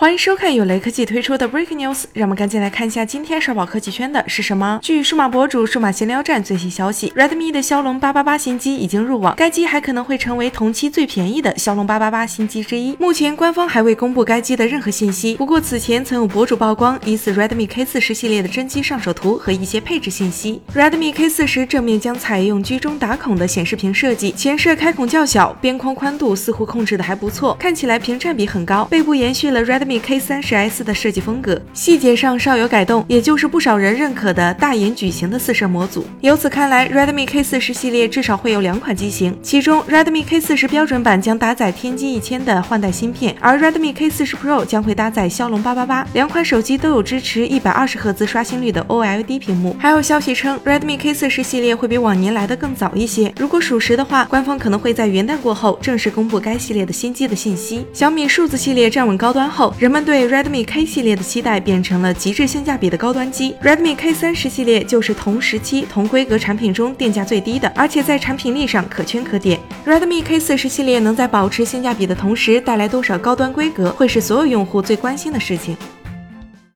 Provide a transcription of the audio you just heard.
欢迎收看由雷科技推出的 Breaking News，让我们赶紧来看一下今天刷爆科技圈的是什么。据数码博主数码闲聊站最新消息，Redmi 的骁龙八八八新机已经入网，该机还可能会成为同期最便宜的骁龙八八八新机之一。目前官方还未公布该机的任何信息，不过此前曾有博主曝光疑似 Redmi K 四十系列的真机上手图和一些配置信息。Redmi K 四十正面将采用居中打孔的显示屏设计，前摄开孔较小，边框宽度似乎控制的还不错，看起来屏占比很高。背部延续了 Redmi。Redmi K 三十 S 的设计风格，细节上稍有改动，也就是不少人认可的大眼矩形的四摄模组。由此看来，Redmi K 四十系列至少会有两款机型，其中 Redmi K 四十标准版将搭载天玑一千的换代芯片，而 Redmi K 四十 Pro 将会搭载骁龙八八八。两款手机都有支持一百二十赫兹刷新率的 OLED 屏幕。还有消息称，Redmi K 四十系列会比往年来的更早一些。如果属实的话，官方可能会在元旦过后正式公布该系列的新机的信息。小米数字系列站稳高端后，人们对 Redmi K 系列的期待变成了极致性价比的高端机。Redmi K 三十系列就是同时期同规格产品中定价最低的，而且在产品力上可圈可点。Redmi K 四十系列能在保持性价比的同时带来多少高端规格，会是所有用户最关心的事情。